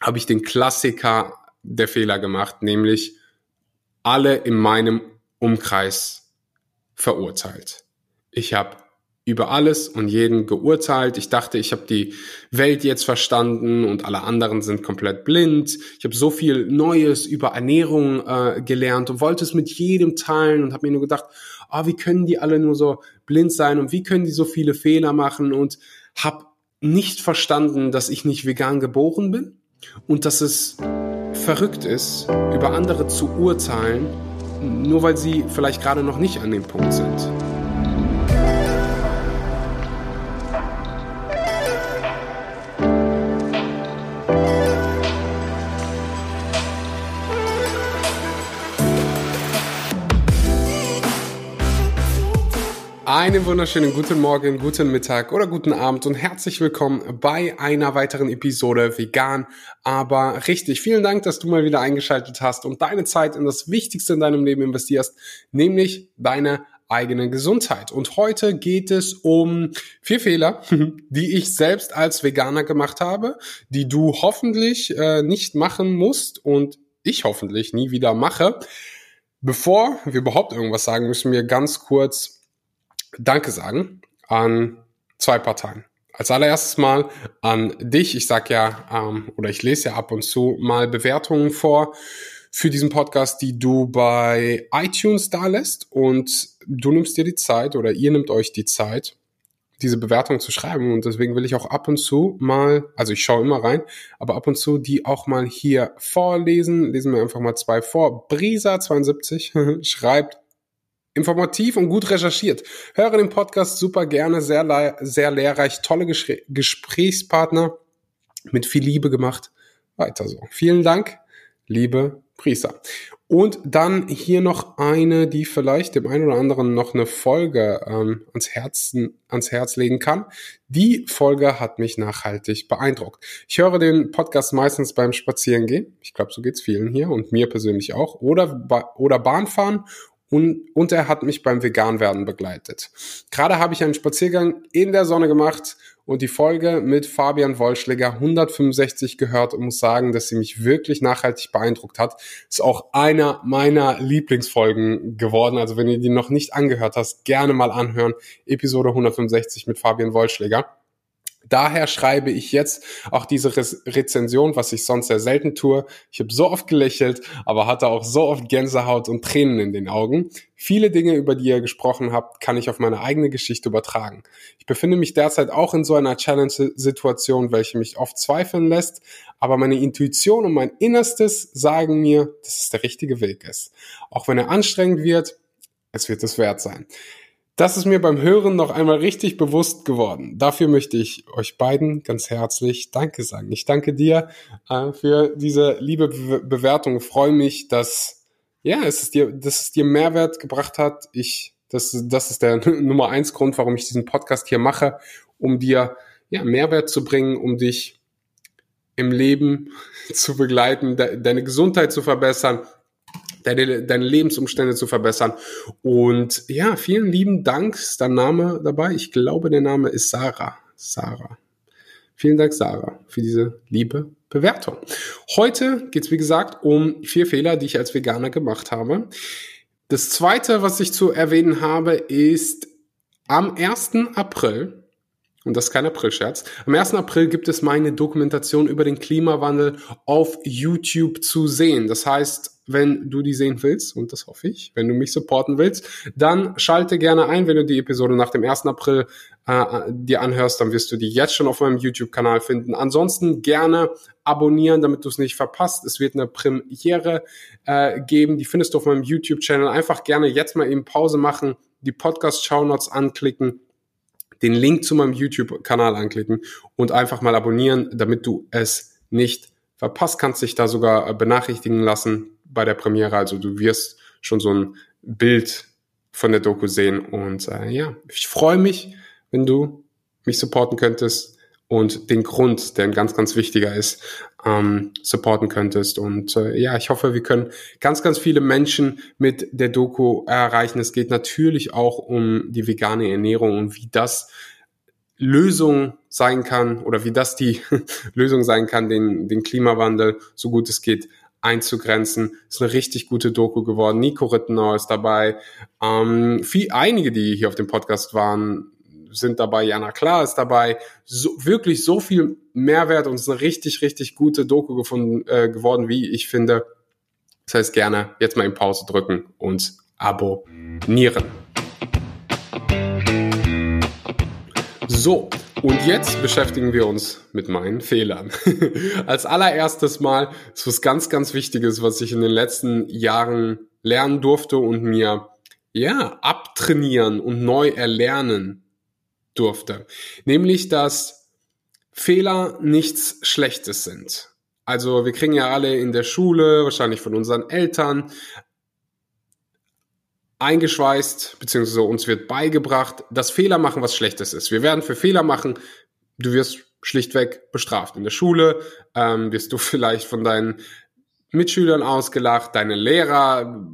habe ich den Klassiker der Fehler gemacht, nämlich alle in meinem Umkreis verurteilt. Ich habe über alles und jeden geurteilt. Ich dachte, ich habe die Welt jetzt verstanden und alle anderen sind komplett blind. Ich habe so viel Neues über Ernährung äh, gelernt und wollte es mit jedem teilen und habe mir nur gedacht, oh, wie können die alle nur so blind sein und wie können die so viele Fehler machen und habe nicht verstanden, dass ich nicht vegan geboren bin und dass es verrückt ist, über andere zu urteilen, nur weil sie vielleicht gerade noch nicht an dem Punkt sind. Einen wunderschönen guten Morgen, guten Mittag oder guten Abend und herzlich willkommen bei einer weiteren Episode Vegan, aber richtig. Vielen Dank, dass du mal wieder eingeschaltet hast und deine Zeit in das Wichtigste in deinem Leben investierst, nämlich deine eigene Gesundheit. Und heute geht es um vier Fehler, die ich selbst als Veganer gemacht habe, die du hoffentlich äh, nicht machen musst und ich hoffentlich nie wieder mache. Bevor wir überhaupt irgendwas sagen, müssen wir ganz kurz Danke sagen an zwei Parteien. Als allererstes mal an dich. Ich sag ja, ähm, oder ich lese ja ab und zu mal Bewertungen vor für diesen Podcast, die du bei iTunes da lässt und du nimmst dir die Zeit oder ihr nehmt euch die Zeit, diese Bewertung zu schreiben und deswegen will ich auch ab und zu mal, also ich schaue immer rein, aber ab und zu die auch mal hier vorlesen. Lesen wir einfach mal zwei vor. Brisa72 schreibt, informativ und gut recherchiert. Höre den Podcast super gerne, sehr, sehr lehrreich, tolle Ges Gesprächspartner, mit viel Liebe gemacht. Weiter so. Vielen Dank, liebe Priester. Und dann hier noch eine, die vielleicht dem einen oder anderen noch eine Folge ähm, ans, Herzen, ans Herz legen kann. Die Folge hat mich nachhaltig beeindruckt. Ich höre den Podcast meistens beim Spazierengehen. Ich glaube, so geht's vielen hier und mir persönlich auch. Oder, oder Bahnfahren und, und er hat mich beim Veganwerden begleitet. Gerade habe ich einen Spaziergang in der Sonne gemacht und die Folge mit Fabian Wollschläger 165 gehört und muss sagen, dass sie mich wirklich nachhaltig beeindruckt hat. Ist auch einer meiner Lieblingsfolgen geworden. Also wenn ihr die noch nicht angehört hast, gerne mal anhören. Episode 165 mit Fabian Wollschläger. Daher schreibe ich jetzt auch diese Re Rezension, was ich sonst sehr selten tue. Ich habe so oft gelächelt, aber hatte auch so oft Gänsehaut und Tränen in den Augen. Viele Dinge, über die ihr gesprochen habt, kann ich auf meine eigene Geschichte übertragen. Ich befinde mich derzeit auch in so einer Challenge-Situation, welche mich oft zweifeln lässt, aber meine Intuition und mein Innerstes sagen mir, dass es der richtige Weg ist. Auch wenn er anstrengend wird, es wird es wert sein. Das ist mir beim Hören noch einmal richtig bewusst geworden. Dafür möchte ich euch beiden ganz herzlich Danke sagen. Ich danke dir äh, für diese liebe Be Bewertung. Ich freue mich, dass ja, es ist dir, dass es dir Mehrwert gebracht hat. Ich, das, das ist der Nummer eins Grund, warum ich diesen Podcast hier mache, um dir ja Mehrwert zu bringen, um dich im Leben zu begleiten, de deine Gesundheit zu verbessern, deine, deine Lebensumstände zu verbessern. Und ja, vielen lieben Dank. Ist dein Name dabei? Ich glaube, der Name ist Sarah. Sarah. Vielen Dank, Sarah, für diese liebe Bewertung. Heute geht es, wie gesagt, um vier Fehler, die ich als Veganer gemacht habe. Das zweite, was ich zu erwähnen habe, ist am 1. April, und das ist kein April-Scherz, am 1. April gibt es meine Dokumentation über den Klimawandel auf YouTube zu sehen. Das heißt, wenn du die sehen willst, und das hoffe ich, wenn du mich supporten willst, dann schalte gerne ein, wenn du die Episode nach dem 1. April äh, dir anhörst, dann wirst du die jetzt schon auf meinem YouTube-Kanal finden. Ansonsten gerne abonnieren, damit du es nicht verpasst. Es wird eine Premiere äh, geben, die findest du auf meinem YouTube-Channel. Einfach gerne jetzt mal eben Pause machen, die Podcast-Show-Notes anklicken, den Link zu meinem YouTube-Kanal anklicken und einfach mal abonnieren, damit du es nicht verpasst, kannst dich da sogar benachrichtigen lassen, bei der Premiere. Also du wirst schon so ein Bild von der Doku sehen. Und äh, ja, ich freue mich, wenn du mich supporten könntest und den Grund, der ein ganz, ganz wichtiger ist, ähm, supporten könntest. Und äh, ja, ich hoffe, wir können ganz, ganz viele Menschen mit der Doku erreichen. Es geht natürlich auch um die vegane Ernährung und wie das Lösung sein kann oder wie das die Lösung sein kann, den, den Klimawandel so gut es geht einzugrenzen. Ist eine richtig gute Doku geworden. Nico Rittenau ist dabei. Ähm, viel, einige, die hier auf dem Podcast waren, sind dabei. Jana Klar ist dabei. So, wirklich so viel Mehrwert und es ist eine richtig, richtig gute Doku gefunden, äh, geworden, wie ich finde. Das heißt gerne jetzt mal in Pause drücken und abonnieren. So, und jetzt beschäftigen wir uns mit meinen Fehlern. Als allererstes Mal ist was ganz, ganz Wichtiges, was ich in den letzten Jahren lernen durfte und mir, ja, abtrainieren und neu erlernen durfte. Nämlich, dass Fehler nichts Schlechtes sind. Also wir kriegen ja alle in der Schule, wahrscheinlich von unseren Eltern, eingeschweißt, beziehungsweise uns wird beigebracht, dass Fehler machen was Schlechtes ist. Wir werden für Fehler machen, du wirst schlichtweg bestraft. In der Schule ähm, wirst du vielleicht von deinen Mitschülern ausgelacht, deine Lehrer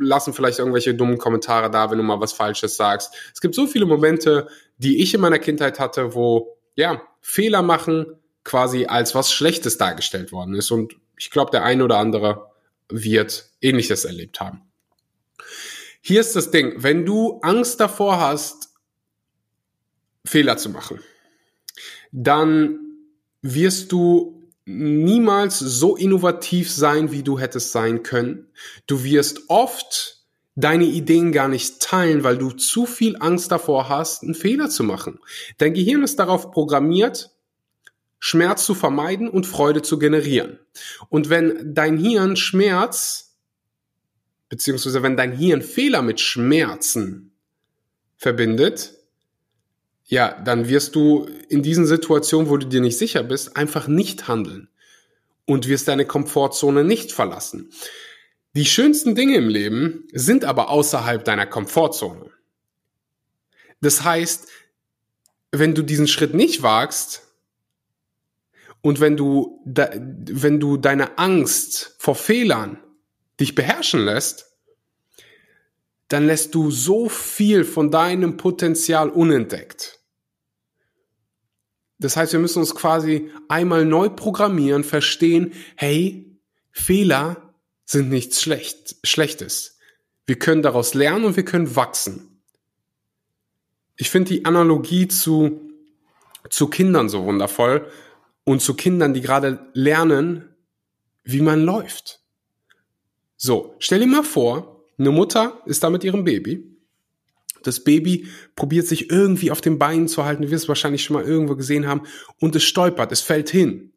lassen vielleicht irgendwelche dummen Kommentare da, wenn du mal was Falsches sagst. Es gibt so viele Momente, die ich in meiner Kindheit hatte, wo ja Fehler machen quasi als was Schlechtes dargestellt worden ist. Und ich glaube, der eine oder andere wird Ähnliches erlebt haben. Hier ist das Ding, wenn du Angst davor hast, Fehler zu machen, dann wirst du niemals so innovativ sein, wie du hättest sein können. Du wirst oft deine Ideen gar nicht teilen, weil du zu viel Angst davor hast, einen Fehler zu machen. Dein Gehirn ist darauf programmiert, Schmerz zu vermeiden und Freude zu generieren. Und wenn dein Hirn Schmerz beziehungsweise wenn dein Hirn Fehler mit Schmerzen verbindet, ja, dann wirst du in diesen Situationen, wo du dir nicht sicher bist, einfach nicht handeln und wirst deine Komfortzone nicht verlassen. Die schönsten Dinge im Leben sind aber außerhalb deiner Komfortzone. Das heißt, wenn du diesen Schritt nicht wagst und wenn du, wenn du deine Angst vor Fehlern dich beherrschen lässt, dann lässt du so viel von deinem Potenzial unentdeckt. Das heißt, wir müssen uns quasi einmal neu programmieren, verstehen, hey, Fehler sind nichts Schlecht, Schlechtes. Wir können daraus lernen und wir können wachsen. Ich finde die Analogie zu, zu Kindern so wundervoll und zu Kindern, die gerade lernen, wie man läuft. So, stell dir mal vor, eine Mutter ist da mit ihrem Baby. Das Baby probiert sich irgendwie auf den Beinen zu halten. Du wirst es wahrscheinlich schon mal irgendwo gesehen haben. Und es stolpert, es fällt hin.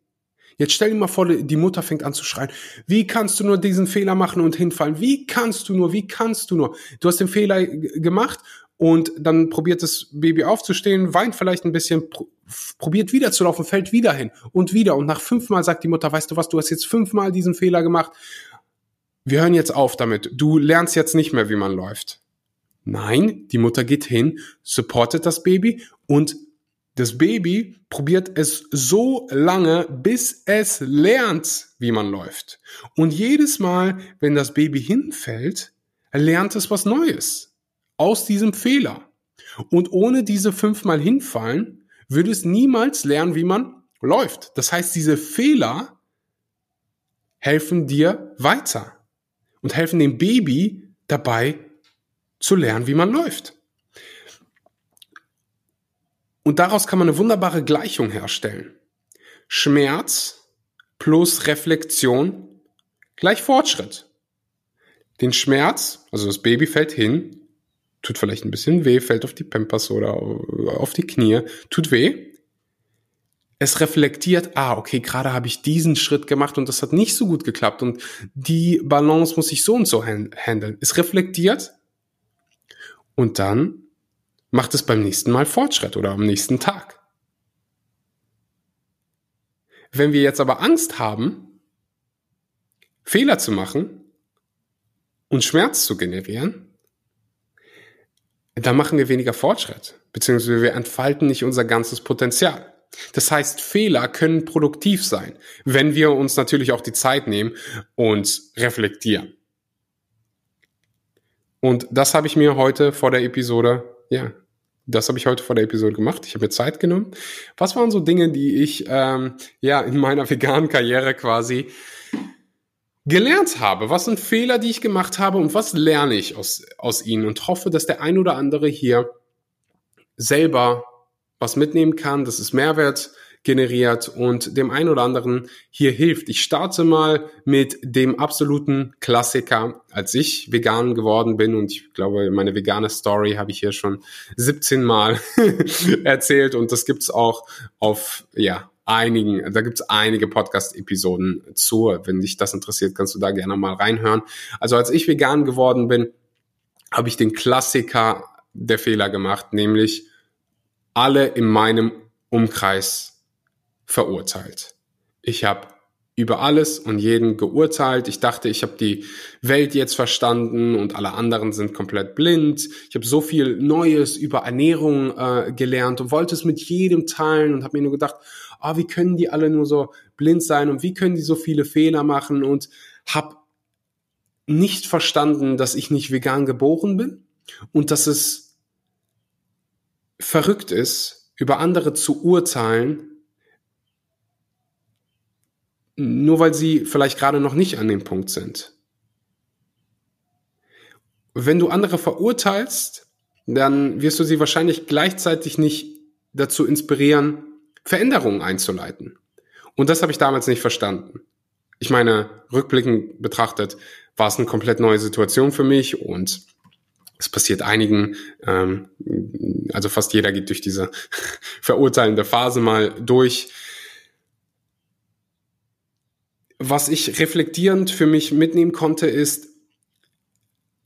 Jetzt stell dir mal vor, die Mutter fängt an zu schreien. Wie kannst du nur diesen Fehler machen und hinfallen? Wie kannst du nur? Wie kannst du nur? Du hast den Fehler gemacht und dann probiert das Baby aufzustehen, weint vielleicht ein bisschen, probiert wieder zu laufen, fällt wieder hin und wieder. Und nach fünfmal sagt die Mutter, weißt du was, du hast jetzt fünfmal diesen Fehler gemacht wir hören jetzt auf damit. Du lernst jetzt nicht mehr, wie man läuft. Nein, die Mutter geht hin, supportet das Baby und das Baby probiert es so lange, bis es lernt, wie man läuft. Und jedes Mal, wenn das Baby hinfällt, lernt es was Neues aus diesem Fehler. Und ohne diese fünfmal hinfallen, würde es niemals lernen, wie man läuft. Das heißt, diese Fehler helfen dir weiter und helfen dem Baby dabei zu lernen, wie man läuft. Und daraus kann man eine wunderbare Gleichung herstellen. Schmerz plus Reflexion gleich Fortschritt. Den Schmerz, also das Baby fällt hin, tut vielleicht ein bisschen weh, fällt auf die Pampers oder auf die Knie, tut weh es reflektiert, ah, okay, gerade habe ich diesen Schritt gemacht und das hat nicht so gut geklappt und die Balance muss ich so und so handeln. Es reflektiert und dann macht es beim nächsten Mal Fortschritt oder am nächsten Tag. Wenn wir jetzt aber Angst haben, Fehler zu machen und Schmerz zu generieren, dann machen wir weniger Fortschritt, beziehungsweise wir entfalten nicht unser ganzes Potenzial. Das heißt, Fehler können produktiv sein, wenn wir uns natürlich auch die Zeit nehmen und reflektieren. Und das habe ich mir heute vor der Episode, ja, Das habe ich heute vor der Episode gemacht. Ich habe mir Zeit genommen. Was waren so Dinge, die ich ähm, ja in meiner veganen Karriere quasi gelernt habe? Was sind Fehler, die ich gemacht habe und was lerne ich aus, aus ihnen? Und hoffe, dass der ein oder andere hier selber was mitnehmen kann, dass es Mehrwert generiert und dem einen oder anderen hier hilft. Ich starte mal mit dem absoluten Klassiker, als ich vegan geworden bin und ich glaube, meine vegane Story habe ich hier schon 17 Mal erzählt und das gibt's auch auf, ja, einigen, da gibt's einige Podcast-Episoden zu. Wenn dich das interessiert, kannst du da gerne mal reinhören. Also als ich vegan geworden bin, habe ich den Klassiker der Fehler gemacht, nämlich alle in meinem Umkreis verurteilt. Ich habe über alles und jeden geurteilt. Ich dachte, ich habe die Welt jetzt verstanden und alle anderen sind komplett blind. Ich habe so viel Neues über Ernährung äh, gelernt und wollte es mit jedem teilen und habe mir nur gedacht, ah, wie können die alle nur so blind sein und wie können die so viele Fehler machen und habe nicht verstanden, dass ich nicht vegan geboren bin und dass es verrückt ist, über andere zu urteilen, nur weil sie vielleicht gerade noch nicht an dem Punkt sind. Wenn du andere verurteilst, dann wirst du sie wahrscheinlich gleichzeitig nicht dazu inspirieren, Veränderungen einzuleiten. Und das habe ich damals nicht verstanden. Ich meine, rückblickend betrachtet war es eine komplett neue Situation für mich und es passiert einigen, ähm, also fast jeder geht durch diese verurteilende Phase mal durch was ich reflektierend für mich mitnehmen konnte, ist,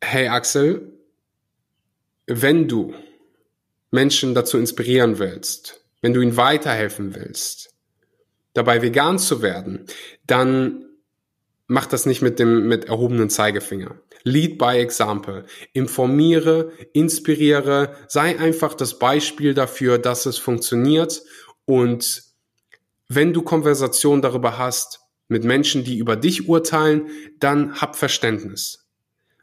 hey Axel, wenn du Menschen dazu inspirieren willst, wenn du ihnen weiterhelfen willst, dabei vegan zu werden, dann mach das nicht mit dem mit erhobenen Zeigefinger. Lead by example. Informiere, inspiriere, sei einfach das Beispiel dafür, dass es funktioniert und wenn du Konversation darüber hast, mit Menschen, die über dich urteilen, dann hab Verständnis.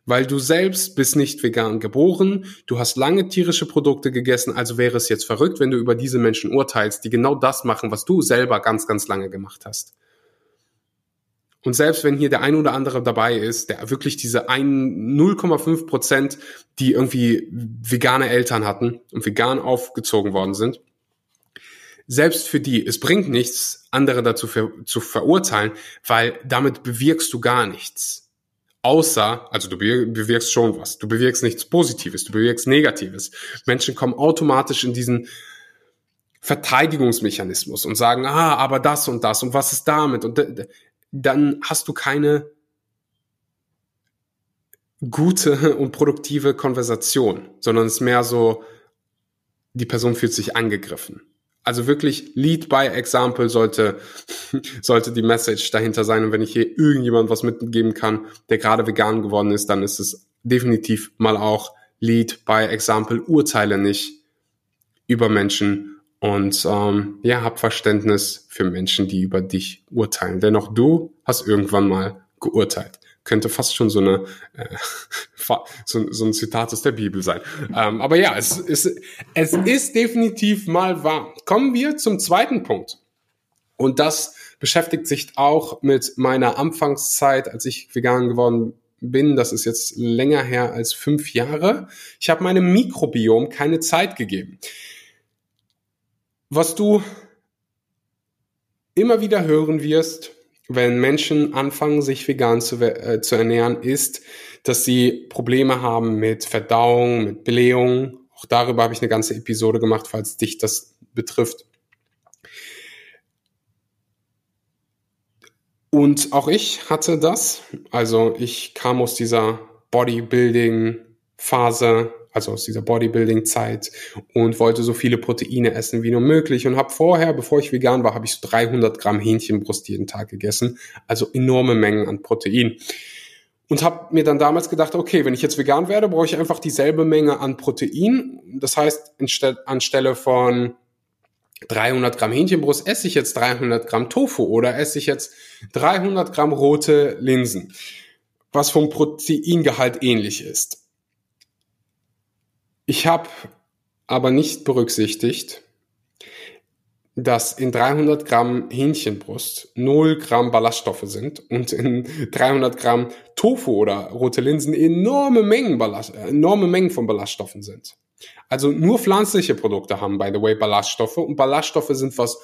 Weil du selbst bist nicht vegan geboren, du hast lange tierische Produkte gegessen, also wäre es jetzt verrückt, wenn du über diese Menschen urteilst, die genau das machen, was du selber ganz, ganz lange gemacht hast. Und selbst wenn hier der ein oder andere dabei ist, der wirklich diese 0,5 Prozent, die irgendwie vegane Eltern hatten und vegan aufgezogen worden sind, selbst für die, es bringt nichts, andere dazu ver zu verurteilen, weil damit bewirkst du gar nichts. Außer, also du bewirkst schon was. Du bewirkst nichts Positives, du bewirkst Negatives. Menschen kommen automatisch in diesen Verteidigungsmechanismus und sagen, ah, aber das und das und was ist damit? Und dann hast du keine gute und produktive Konversation, sondern es ist mehr so, die Person fühlt sich angegriffen. Also wirklich Lead by Example sollte, sollte die Message dahinter sein. Und wenn ich hier irgendjemand was mitgeben kann, der gerade vegan geworden ist, dann ist es definitiv mal auch Lead by Example. Urteile nicht über Menschen und ähm, ja, hab Verständnis für Menschen, die über dich urteilen. Denn auch du hast irgendwann mal geurteilt könnte fast schon so eine äh, so, so, ein Zitat aus der Bibel sein. Ähm, aber ja, es, es, es ist definitiv mal wahr. Kommen wir zum zweiten Punkt. Und das beschäftigt sich auch mit meiner Anfangszeit, als ich vegan geworden bin. Das ist jetzt länger her als fünf Jahre. Ich habe meinem Mikrobiom keine Zeit gegeben. Was du immer wieder hören wirst, wenn Menschen anfangen, sich vegan zu, äh, zu ernähren, ist, dass sie Probleme haben mit Verdauung, mit Blähung. Auch darüber habe ich eine ganze Episode gemacht, falls dich das betrifft. Und auch ich hatte das. Also ich kam aus dieser Bodybuilding-Phase, also aus dieser Bodybuilding-Zeit und wollte so viele Proteine essen wie nur möglich und habe vorher, bevor ich vegan war, habe ich so 300 Gramm Hähnchenbrust jeden Tag gegessen, also enorme Mengen an Protein. Und habe mir dann damals gedacht, okay, wenn ich jetzt vegan werde, brauche ich einfach dieselbe Menge an Protein. Das heißt, anstelle von 300 Gramm Hähnchenbrust esse ich jetzt 300 Gramm Tofu oder esse ich jetzt 300 Gramm rote Linsen, was vom Proteingehalt ähnlich ist ich habe aber nicht berücksichtigt, dass in 300 Gramm Hähnchenbrust 0 Gramm Ballaststoffe sind und in 300 Gramm Tofu oder rote Linsen enorme Mengen, Ballast, enorme Mengen von Ballaststoffen sind. Also nur pflanzliche Produkte haben, by the way, Ballaststoffe und Ballaststoffe sind was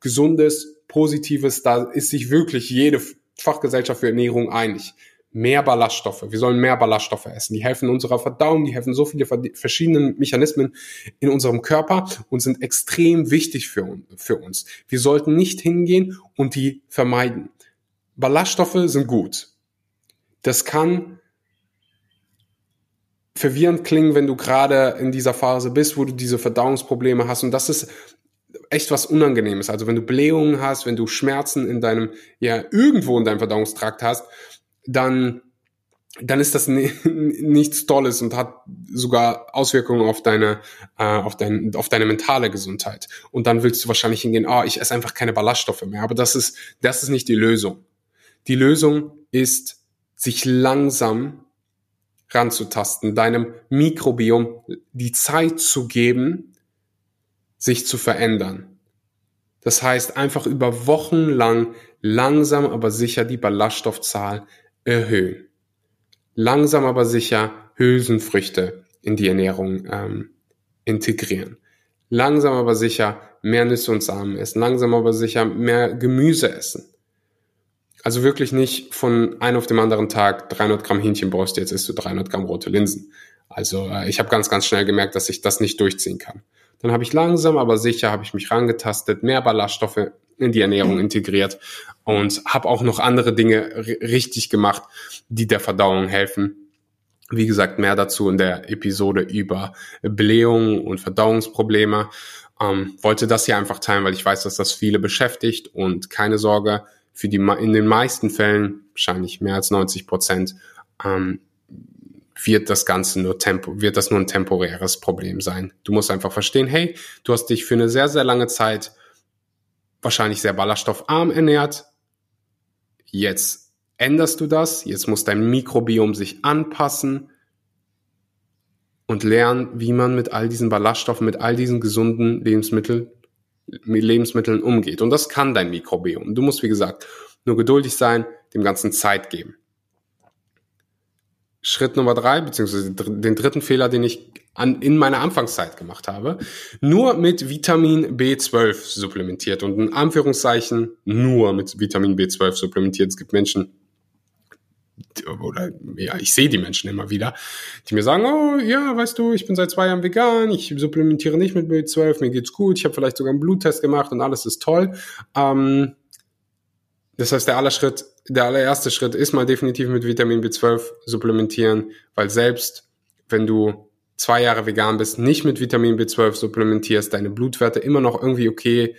Gesundes, Positives, da ist sich wirklich jede Fachgesellschaft für Ernährung einig mehr Ballaststoffe. Wir sollen mehr Ballaststoffe essen. Die helfen unserer Verdauung, die helfen so viele verschiedenen Mechanismen in unserem Körper und sind extrem wichtig für, für uns. Wir sollten nicht hingehen und die vermeiden. Ballaststoffe sind gut. Das kann verwirrend klingen, wenn du gerade in dieser Phase bist, wo du diese Verdauungsprobleme hast. Und das ist echt was Unangenehmes. Also wenn du Blähungen hast, wenn du Schmerzen in deinem, ja, irgendwo in deinem Verdauungstrakt hast, dann dann ist das nichts Tolles und hat sogar Auswirkungen auf deine, äh, auf, dein, auf deine mentale Gesundheit. Und dann willst du wahrscheinlich hingehen, ah, oh, ich esse einfach keine Ballaststoffe mehr. Aber das ist, das ist nicht die Lösung. Die Lösung ist, sich langsam ranzutasten, deinem Mikrobiom die Zeit zu geben, sich zu verändern. Das heißt, einfach über Wochen lang langsam aber sicher die Ballaststoffzahl erhöhen. Langsam aber sicher Hülsenfrüchte in die Ernährung ähm, integrieren. Langsam aber sicher mehr Nüsse und Samen essen. Langsam aber sicher mehr Gemüse essen. Also wirklich nicht von einem auf dem anderen Tag 300 Gramm Hähnchenbrust, jetzt isst du 300 Gramm rote Linsen. Also äh, ich habe ganz, ganz schnell gemerkt, dass ich das nicht durchziehen kann. Dann habe ich langsam aber sicher, habe ich mich rangetastet, mehr Ballaststoffe in die Ernährung integriert und habe auch noch andere Dinge richtig gemacht, die der Verdauung helfen. Wie gesagt, mehr dazu in der Episode über Blähungen und Verdauungsprobleme. Ähm, wollte das hier einfach teilen, weil ich weiß, dass das viele beschäftigt und keine Sorge, für die in den meisten Fällen, wahrscheinlich mehr als 90 Prozent, ähm, wird das Ganze nur tempo, wird das nur ein temporäres Problem sein. Du musst einfach verstehen, hey, du hast dich für eine sehr, sehr lange Zeit wahrscheinlich sehr ballaststoffarm ernährt. Jetzt änderst du das, jetzt muss dein Mikrobiom sich anpassen und lernen, wie man mit all diesen Ballaststoffen, mit all diesen gesunden Lebensmitteln, Lebensmitteln umgeht. Und das kann dein Mikrobiom. Du musst, wie gesagt, nur geduldig sein, dem Ganzen Zeit geben. Schritt Nummer drei, beziehungsweise den dritten Fehler, den ich an, in meiner Anfangszeit gemacht habe, nur mit Vitamin B12 supplementiert und in Anführungszeichen nur mit Vitamin B12 supplementiert. Es gibt Menschen, oder ja, ich sehe die Menschen immer wieder, die mir sagen, oh ja, weißt du, ich bin seit zwei Jahren vegan, ich supplementiere nicht mit B12, mir geht's gut, ich habe vielleicht sogar einen Bluttest gemacht und alles ist toll. Ähm, das heißt, der, aller Schritt, der allererste Schritt ist mal definitiv mit Vitamin B12 supplementieren, weil selbst wenn du zwei Jahre vegan bist, nicht mit Vitamin B12 supplementierst, deine Blutwerte immer noch irgendwie okay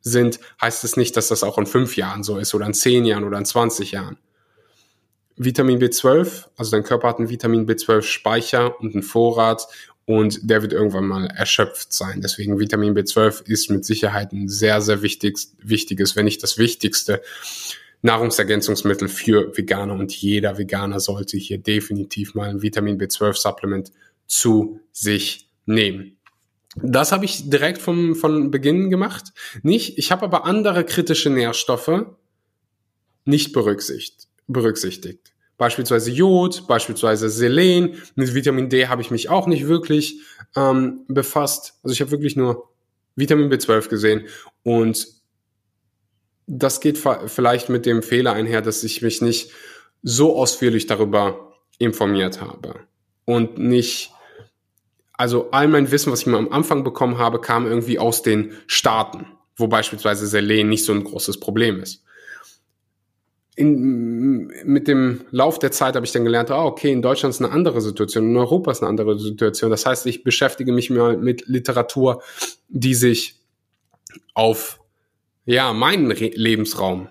sind, heißt es nicht, dass das auch in fünf Jahren so ist oder in zehn Jahren oder in 20 Jahren. Vitamin B12, also dein Körper hat einen Vitamin B12 Speicher und einen Vorrat und der wird irgendwann mal erschöpft sein. Deswegen Vitamin B12 ist mit Sicherheit ein sehr, sehr wichtiges, wichtiges, wenn nicht das wichtigste Nahrungsergänzungsmittel für Veganer und jeder Veganer sollte hier definitiv mal ein Vitamin B12 Supplement zu sich nehmen. Das habe ich direkt vom, von Beginn gemacht. Nicht, ich habe aber andere kritische Nährstoffe nicht berücksichtigt. berücksichtigt. Beispielsweise Jod, beispielsweise Selen. Mit Vitamin D habe ich mich auch nicht wirklich ähm, befasst. Also ich habe wirklich nur Vitamin B12 gesehen und das geht vielleicht mit dem Fehler einher, dass ich mich nicht so ausführlich darüber informiert habe und nicht also all mein Wissen, was ich mal am Anfang bekommen habe, kam irgendwie aus den Staaten, wo beispielsweise Selen nicht so ein großes Problem ist. In, mit dem Lauf der Zeit habe ich dann gelernt, ah, okay, in Deutschland ist eine andere Situation, in Europa ist eine andere Situation. Das heißt, ich beschäftige mich mal mit Literatur, die sich auf ja, meinen Re Lebensraum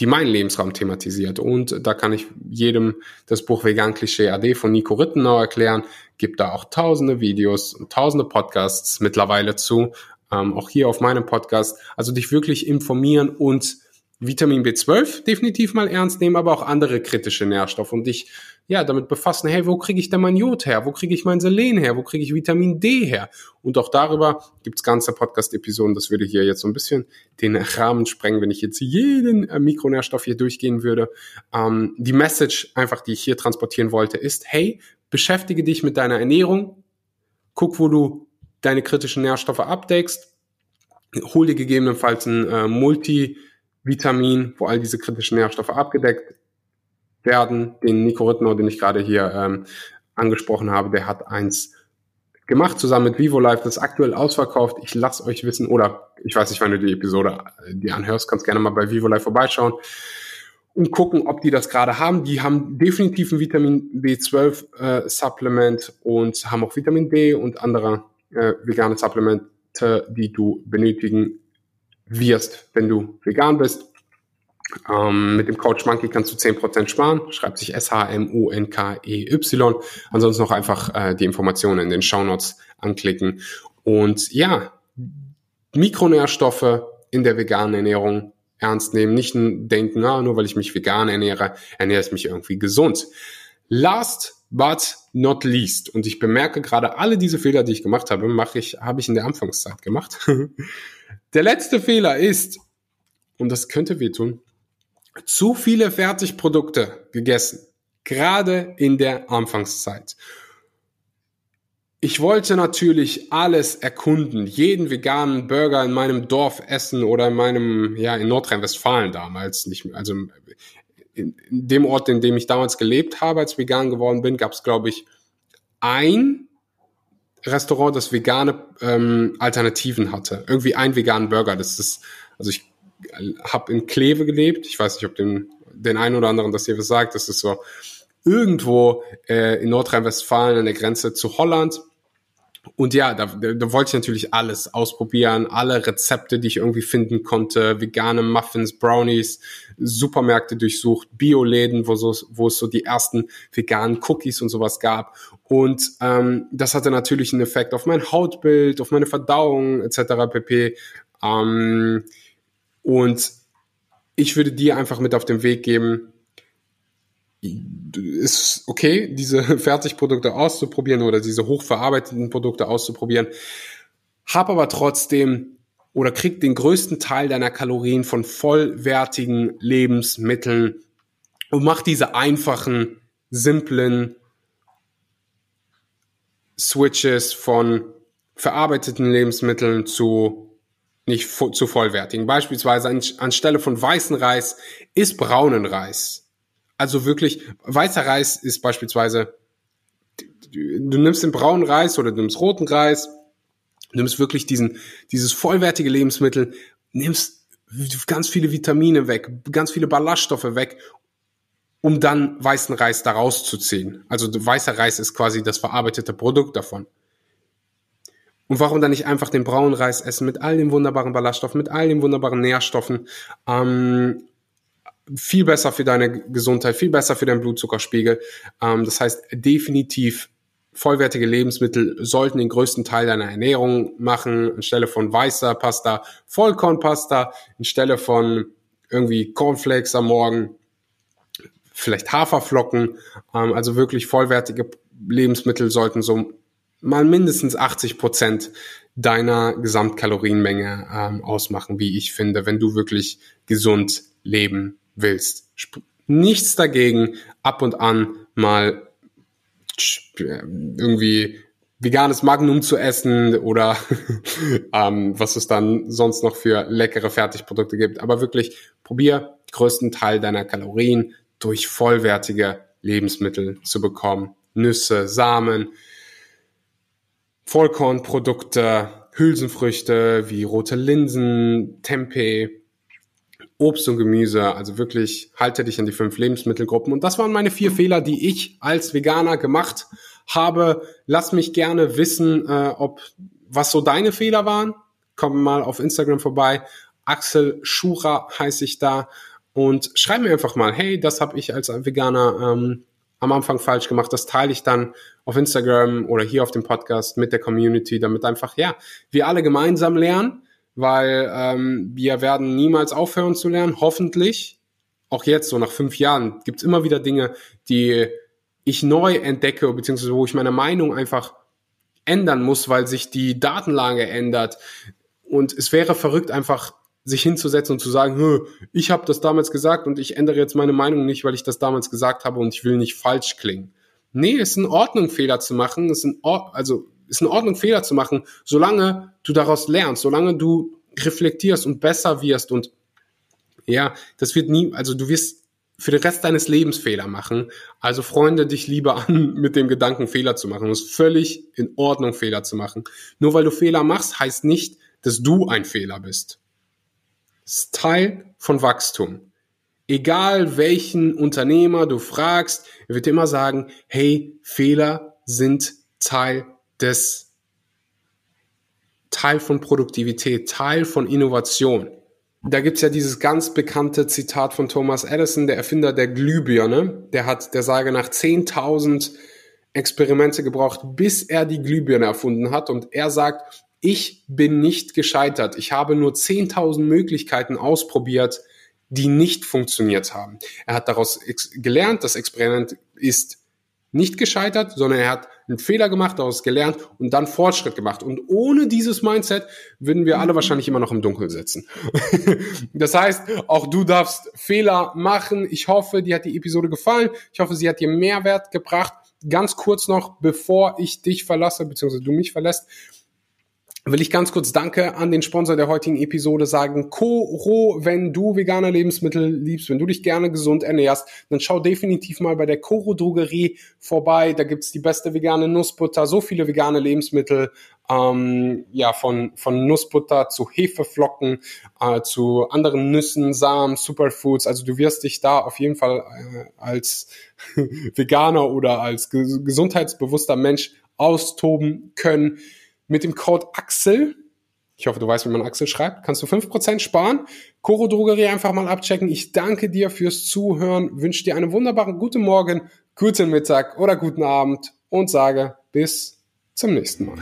die meinen Lebensraum thematisiert. Und da kann ich jedem das Buch Vegan Klischee AD von Nico Rittenau erklären. Gibt da auch tausende Videos und tausende Podcasts mittlerweile zu. Ähm, auch hier auf meinem Podcast. Also dich wirklich informieren und Vitamin B12 definitiv mal ernst nehmen, aber auch andere kritische Nährstoffe und dich ja, damit befassen, hey, wo kriege ich denn mein Jod her? Wo kriege ich mein Selen her? Wo kriege ich Vitamin D her? Und auch darüber gibt's ganze Podcast-Episoden. Das würde hier jetzt so ein bisschen den Rahmen sprengen, wenn ich jetzt jeden äh, Mikronährstoff hier durchgehen würde. Ähm, die Message einfach, die ich hier transportieren wollte, ist, hey, beschäftige dich mit deiner Ernährung. Guck, wo du deine kritischen Nährstoffe abdeckst. Hol dir gegebenenfalls ein äh, Multivitamin, wo all diese kritischen Nährstoffe abgedeckt werden. Den Nico Rittner, den ich gerade hier ähm, angesprochen habe, der hat eins gemacht zusammen mit Vivo Live, das ist aktuell ausverkauft. Ich lasse euch wissen, oder ich weiß nicht, wann du die Episode äh, die anhörst, kannst gerne mal bei Vivo Live vorbeischauen und gucken, ob die das gerade haben. Die haben definitiv ein Vitamin B12 äh, Supplement und haben auch Vitamin D und andere äh, vegane Supplemente, die du benötigen wirst, wenn du vegan bist. Ähm, mit dem Coach Monkey kannst du 10% sparen. Schreibt sich S-H-M-U-N-K-E-Y. Ansonsten noch einfach äh, die Informationen in den Shownotes anklicken. Und ja, Mikronährstoffe in der veganen Ernährung ernst nehmen. Nicht denken, ah, nur weil ich mich vegan ernähre, ernähre ich mich irgendwie gesund. Last but not least. Und ich bemerke gerade alle diese Fehler, die ich gemacht habe, mache ich, habe ich in der Anfangszeit gemacht. der letzte Fehler ist, und das könnte wehtun, zu viele Fertigprodukte gegessen, gerade in der Anfangszeit. Ich wollte natürlich alles erkunden, jeden veganen Burger in meinem Dorf essen oder in meinem, ja, in Nordrhein-Westfalen damals, nicht mehr, also in dem Ort, in dem ich damals gelebt habe, als vegan geworden bin, gab es, glaube ich, ein Restaurant, das vegane ähm, Alternativen hatte. Irgendwie ein veganen Burger. Das ist, also ich habe in Kleve gelebt. Ich weiß nicht, ob den, den einen oder anderen das hier was sagt. Das ist so irgendwo äh, in Nordrhein-Westfalen an der Grenze zu Holland. Und ja, da, da wollte ich natürlich alles ausprobieren, alle Rezepte, die ich irgendwie finden konnte, vegane Muffins, Brownies, Supermärkte durchsucht, Bioläden, wo, so, wo es so die ersten veganen Cookies und sowas gab. Und ähm, das hatte natürlich einen Effekt auf mein Hautbild, auf meine Verdauung etc. pp. Ähm, und ich würde dir einfach mit auf den Weg geben, ist okay, diese Fertigprodukte auszuprobieren oder diese hochverarbeiteten Produkte auszuprobieren. Hab aber trotzdem oder krieg den größten Teil deiner Kalorien von vollwertigen Lebensmitteln und mach diese einfachen, simplen Switches von verarbeiteten Lebensmitteln zu nicht zu vollwertigen. Beispielsweise an, anstelle von weißen Reis ist braunen Reis. Also wirklich, weißer Reis ist beispielsweise, du nimmst den braunen Reis oder du nimmst roten Reis, nimmst wirklich diesen, dieses vollwertige Lebensmittel, nimmst ganz viele Vitamine weg, ganz viele Ballaststoffe weg, um dann weißen Reis daraus zu ziehen. Also weißer Reis ist quasi das verarbeitete Produkt davon. Und warum dann nicht einfach den braunen Reis essen mit all den wunderbaren Ballaststoffen, mit all den wunderbaren Nährstoffen? Ähm, viel besser für deine Gesundheit, viel besser für deinen Blutzuckerspiegel. Ähm, das heißt, definitiv vollwertige Lebensmittel sollten den größten Teil deiner Ernährung machen, anstelle von weißer Pasta, Vollkornpasta, anstelle von irgendwie Cornflakes am Morgen, vielleicht Haferflocken. Ähm, also wirklich vollwertige Lebensmittel sollten so mal mindestens 80 Prozent deiner Gesamtkalorienmenge ähm, ausmachen, wie ich finde, wenn du wirklich gesund leben willst. Nichts dagegen, ab und an mal irgendwie veganes Magnum zu essen oder ähm, was es dann sonst noch für leckere Fertigprodukte gibt. Aber wirklich probier größten Teil deiner Kalorien durch vollwertige Lebensmittel zu bekommen. Nüsse, Samen, Vollkornprodukte, Hülsenfrüchte wie rote Linsen, Tempeh, Obst und Gemüse. Also wirklich halte dich an die fünf Lebensmittelgruppen. Und das waren meine vier Fehler, die ich als Veganer gemacht habe. Lass mich gerne wissen, äh, ob was so deine Fehler waren. Komm mal auf Instagram vorbei. Axel Schura heiße ich da. Und schreib mir einfach mal, hey, das habe ich als Veganer ähm, am Anfang falsch gemacht. Das teile ich dann auf Instagram oder hier auf dem Podcast mit der Community, damit einfach, ja, wir alle gemeinsam lernen, weil ähm, wir werden niemals aufhören zu lernen, hoffentlich. Auch jetzt, so nach fünf Jahren, gibt's immer wieder Dinge, die ich neu entdecke, beziehungsweise wo ich meine Meinung einfach ändern muss, weil sich die Datenlage ändert. Und es wäre verrückt, einfach sich hinzusetzen und zu sagen, ich habe das damals gesagt und ich ändere jetzt meine Meinung nicht, weil ich das damals gesagt habe und ich will nicht falsch klingen. Nee, ist in Ordnung, Fehler zu machen. Ist in Or also ist in Ordnung, Fehler zu machen, solange du daraus lernst, solange du reflektierst und besser wirst und ja, das wird nie, also du wirst für den Rest deines Lebens Fehler machen. Also freunde dich lieber an mit dem Gedanken, Fehler zu machen. Es ist völlig in Ordnung, Fehler zu machen. Nur weil du Fehler machst, heißt nicht, dass du ein Fehler bist. Das ist Teil von Wachstum. Egal welchen Unternehmer du fragst, er wird immer sagen, hey, Fehler sind Teil des, Teil von Produktivität, Teil von Innovation. Da gibt's ja dieses ganz bekannte Zitat von Thomas Edison, der Erfinder der Glühbirne. Der hat der Sage nach 10.000 Experimente gebraucht, bis er die Glühbirne erfunden hat. Und er sagt, ich bin nicht gescheitert. Ich habe nur 10.000 Möglichkeiten ausprobiert, die nicht funktioniert haben. Er hat daraus gelernt, das Experiment ist nicht gescheitert, sondern er hat einen Fehler gemacht, daraus gelernt und dann Fortschritt gemacht. Und ohne dieses Mindset würden wir alle wahrscheinlich immer noch im Dunkeln sitzen. das heißt, auch du darfst Fehler machen. Ich hoffe, dir hat die Episode gefallen. Ich hoffe, sie hat dir Mehrwert gebracht. Ganz kurz noch, bevor ich dich verlasse, beziehungsweise du mich verlässt will ich ganz kurz Danke an den Sponsor der heutigen Episode sagen. Koro, wenn du vegane Lebensmittel liebst, wenn du dich gerne gesund ernährst, dann schau definitiv mal bei der Koro Drogerie vorbei. Da gibt's die beste vegane Nussbutter, so viele vegane Lebensmittel, ähm, ja, von, von Nussbutter zu Hefeflocken, äh, zu anderen Nüssen, Samen, Superfoods. Also du wirst dich da auf jeden Fall äh, als Veganer oder als gesundheitsbewusster Mensch austoben können. Mit dem Code Axel, ich hoffe, du weißt, wie man Axel schreibt, kannst du 5% sparen. Coro Drogerie einfach mal abchecken. Ich danke dir fürs Zuhören, wünsche dir einen wunderbaren guten Morgen, guten Mittag oder guten Abend und sage bis zum nächsten Mal.